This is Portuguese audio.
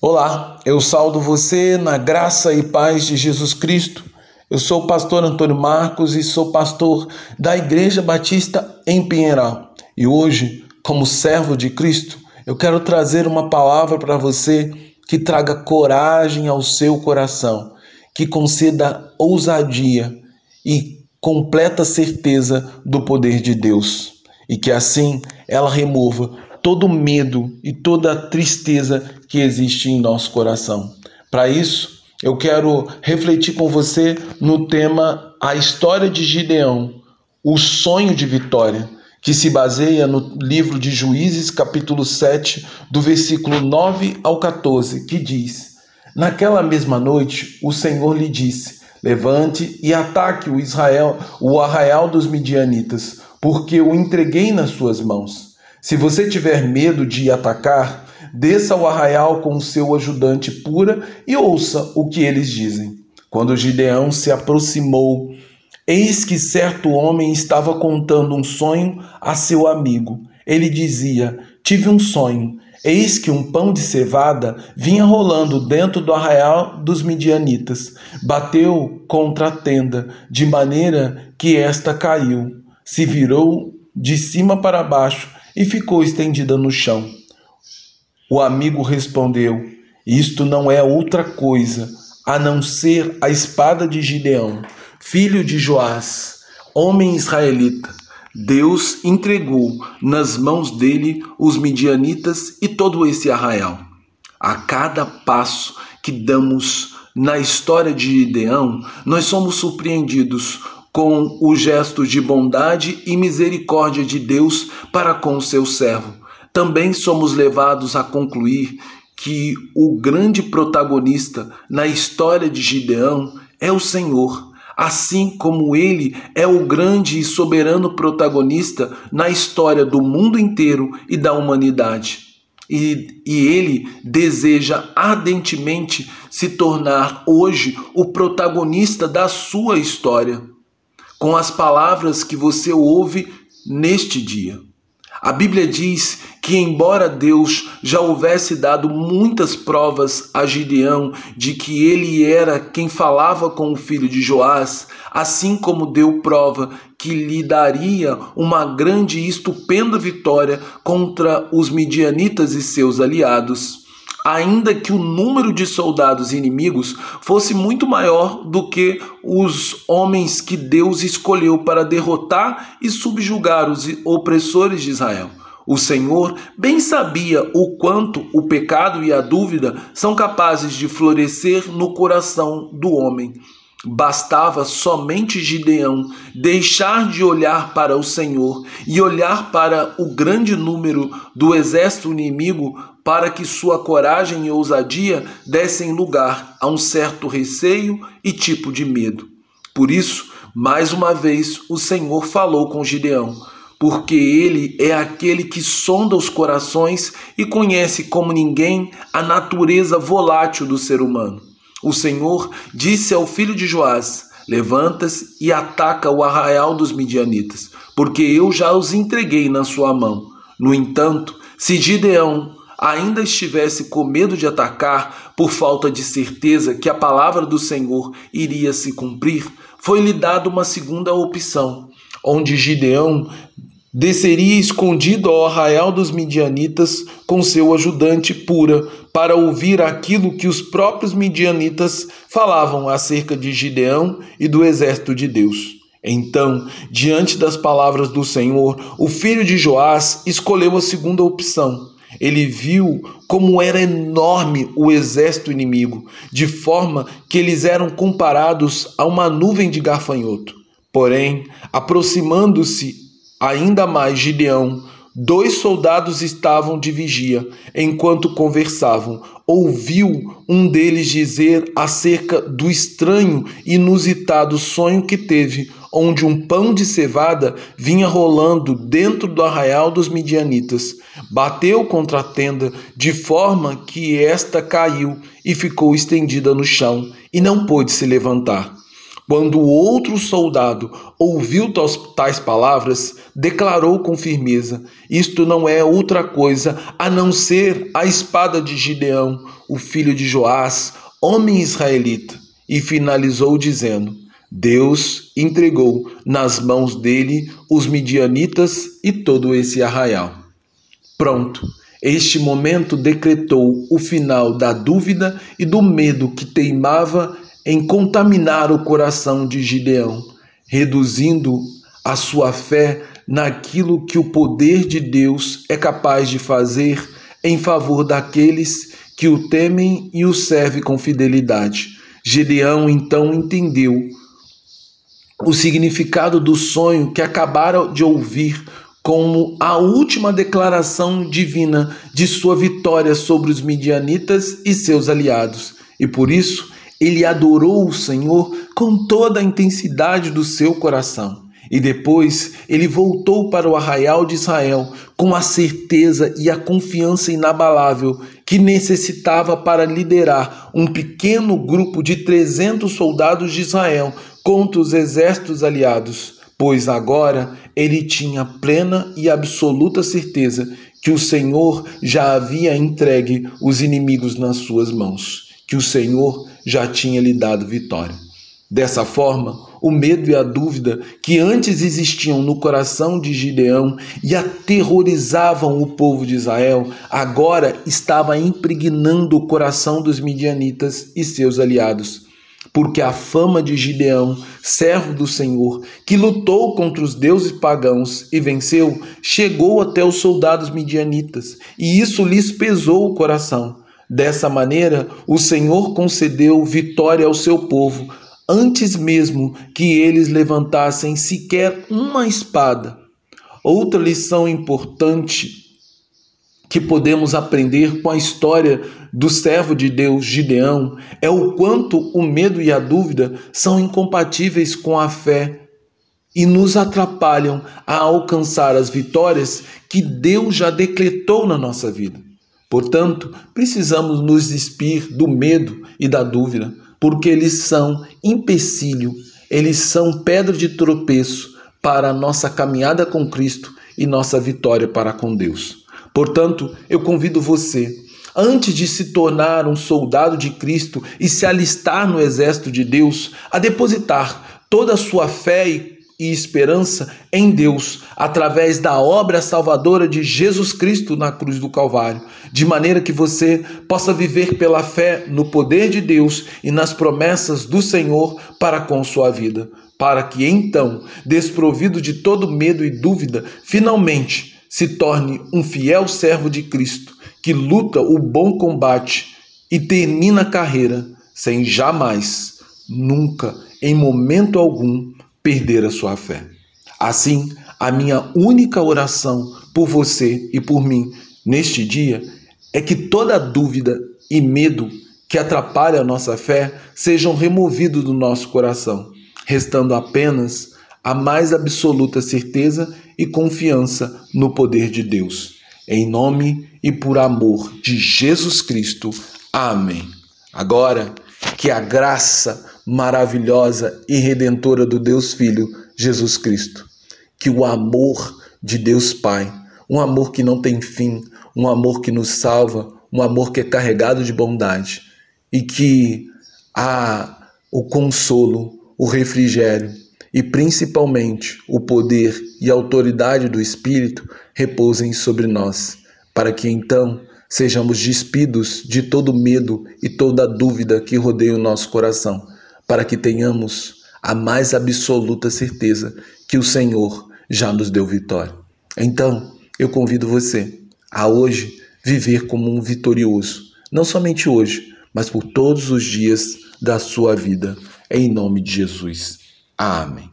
Olá, eu saldo você na graça e paz de Jesus Cristo. Eu sou o pastor Antônio Marcos e sou pastor da Igreja Batista em Pinheiral. E hoje, como servo de Cristo, eu quero trazer uma palavra para você que traga coragem ao seu coração, que conceda ousadia e completa certeza do poder de Deus, e que assim ela remova todo medo e toda tristeza que existe em nosso coração. Para isso, eu quero refletir com você no tema A História de Gideão, o sonho de vitória, que se baseia no livro de Juízes, capítulo 7, do versículo 9 ao 14, que diz: Naquela mesma noite, o Senhor lhe disse: Levante e ataque o Israel, o arraial dos midianitas, porque o entreguei nas suas mãos. Se você tiver medo de atacar, desça ao arraial com o seu ajudante pura e ouça o que eles dizem. Quando Gideão se aproximou, eis que certo homem estava contando um sonho a seu amigo. Ele dizia: Tive um sonho. Eis que um pão de cevada vinha rolando dentro do arraial dos midianitas. Bateu contra a tenda, de maneira que esta caiu. Se virou de cima para baixo e ficou estendida no chão. O amigo respondeu: Isto não é outra coisa a não ser a espada de Gideão, filho de Joás, homem israelita. Deus entregou nas mãos dele os midianitas e todo esse arraial. A cada passo que damos na história de Gideão, nós somos surpreendidos com o gesto de bondade e misericórdia de Deus para com o seu servo. Também somos levados a concluir que o grande protagonista na história de Gideão é o Senhor, assim como ele é o grande e soberano protagonista na história do mundo inteiro e da humanidade. E, e, ele deseja ardentemente se tornar hoje o protagonista da sua história com as palavras que você ouve neste dia. A Bíblia diz que, embora Deus já houvesse dado muitas provas a Gideão de que ele era quem falava com o filho de Joás, assim como deu prova que lhe daria uma grande e estupenda vitória contra os midianitas e seus aliados ainda que o número de soldados inimigos fosse muito maior do que os homens que Deus escolheu para derrotar e subjugar os opressores de Israel. O Senhor bem sabia o quanto o pecado e a dúvida são capazes de florescer no coração do homem. Bastava somente Gideão deixar de olhar para o Senhor e olhar para o grande número do exército inimigo para que sua coragem e ousadia dessem lugar a um certo receio e tipo de medo. Por isso, mais uma vez, o Senhor falou com Gideão, porque ele é aquele que sonda os corações e conhece como ninguém a natureza volátil do ser humano. O Senhor disse ao filho de Joás: Levanta-se e ataca o arraial dos midianitas, porque eu já os entreguei na sua mão. No entanto, se Gideão ainda estivesse com medo de atacar por falta de certeza que a palavra do Senhor iria se cumprir, foi-lhe dada uma segunda opção, onde Gideão desceria escondido ao arraial dos midianitas com seu ajudante Pura, para ouvir aquilo que os próprios midianitas falavam acerca de Gideão e do exército de Deus. Então, diante das palavras do Senhor, o filho de Joás escolheu a segunda opção. Ele viu como era enorme o exército inimigo, de forma que eles eram comparados a uma nuvem de gafanhoto. Porém, aproximando-se Ainda mais Gideão, dois soldados estavam de vigia enquanto conversavam. Ouviu um deles dizer acerca do estranho e inusitado sonho que teve, onde um pão de cevada vinha rolando dentro do arraial dos midianitas. Bateu contra a tenda, de forma que esta caiu e ficou estendida no chão, e não pôde se levantar. Quando o outro soldado ouviu tais palavras, declarou com firmeza: Isto não é outra coisa a não ser a espada de Gideão, o filho de Joás, homem israelita. E finalizou dizendo: Deus entregou nas mãos dele os midianitas e todo esse arraial. Pronto. Este momento decretou o final da dúvida e do medo que teimava em contaminar o coração de Gideão, reduzindo a sua fé naquilo que o poder de Deus é capaz de fazer em favor daqueles que o temem e o servem com fidelidade. Gideão então entendeu o significado do sonho que acabaram de ouvir como a última declaração divina de sua vitória sobre os midianitas e seus aliados. E por isso ele adorou o Senhor com toda a intensidade do seu coração. E depois ele voltou para o arraial de Israel com a certeza e a confiança inabalável que necessitava para liderar um pequeno grupo de 300 soldados de Israel contra os exércitos aliados, pois agora ele tinha plena e absoluta certeza que o Senhor já havia entregue os inimigos nas suas mãos que o Senhor já tinha lhe dado vitória. Dessa forma, o medo e a dúvida que antes existiam no coração de Gideão e aterrorizavam o povo de Israel, agora estava impregnando o coração dos midianitas e seus aliados. Porque a fama de Gideão, servo do Senhor, que lutou contra os deuses pagãos e venceu, chegou até os soldados midianitas, e isso lhes pesou o coração. Dessa maneira, o Senhor concedeu vitória ao seu povo, antes mesmo que eles levantassem sequer uma espada. Outra lição importante que podemos aprender com a história do servo de Deus Gideão é o quanto o medo e a dúvida são incompatíveis com a fé e nos atrapalham a alcançar as vitórias que Deus já decretou na nossa vida. Portanto, precisamos nos despir do medo e da dúvida, porque eles são empecilho, eles são pedra de tropeço para a nossa caminhada com Cristo e nossa vitória para com Deus. Portanto, eu convido você, antes de se tornar um soldado de Cristo e se alistar no exército de Deus, a depositar toda a sua fé e e esperança em Deus através da obra salvadora de Jesus Cristo na cruz do Calvário, de maneira que você possa viver pela fé no poder de Deus e nas promessas do Senhor para com sua vida, para que então, desprovido de todo medo e dúvida, finalmente se torne um fiel servo de Cristo que luta o bom combate e termina a carreira sem jamais, nunca, em momento algum, perder a sua fé. Assim, a minha única oração por você e por mim neste dia é que toda dúvida e medo que atrapalha a nossa fé sejam removidos do nosso coração, restando apenas a mais absoluta certeza e confiança no poder de Deus. Em nome e por amor de Jesus Cristo. Amém. Agora, que a graça maravilhosa e redentora do Deus Filho, Jesus Cristo. Que o amor de Deus Pai, um amor que não tem fim, um amor que nos salva, um amor que é carregado de bondade e que há o consolo, o refrigério e principalmente o poder e autoridade do Espírito repousem sobre nós, para que então sejamos despidos de todo medo e toda dúvida que rodeia o nosso coração para que tenhamos a mais absoluta certeza que o Senhor já nos deu vitória. Então, eu convido você a hoje viver como um vitorioso, não somente hoje, mas por todos os dias da sua vida, em nome de Jesus. Amém.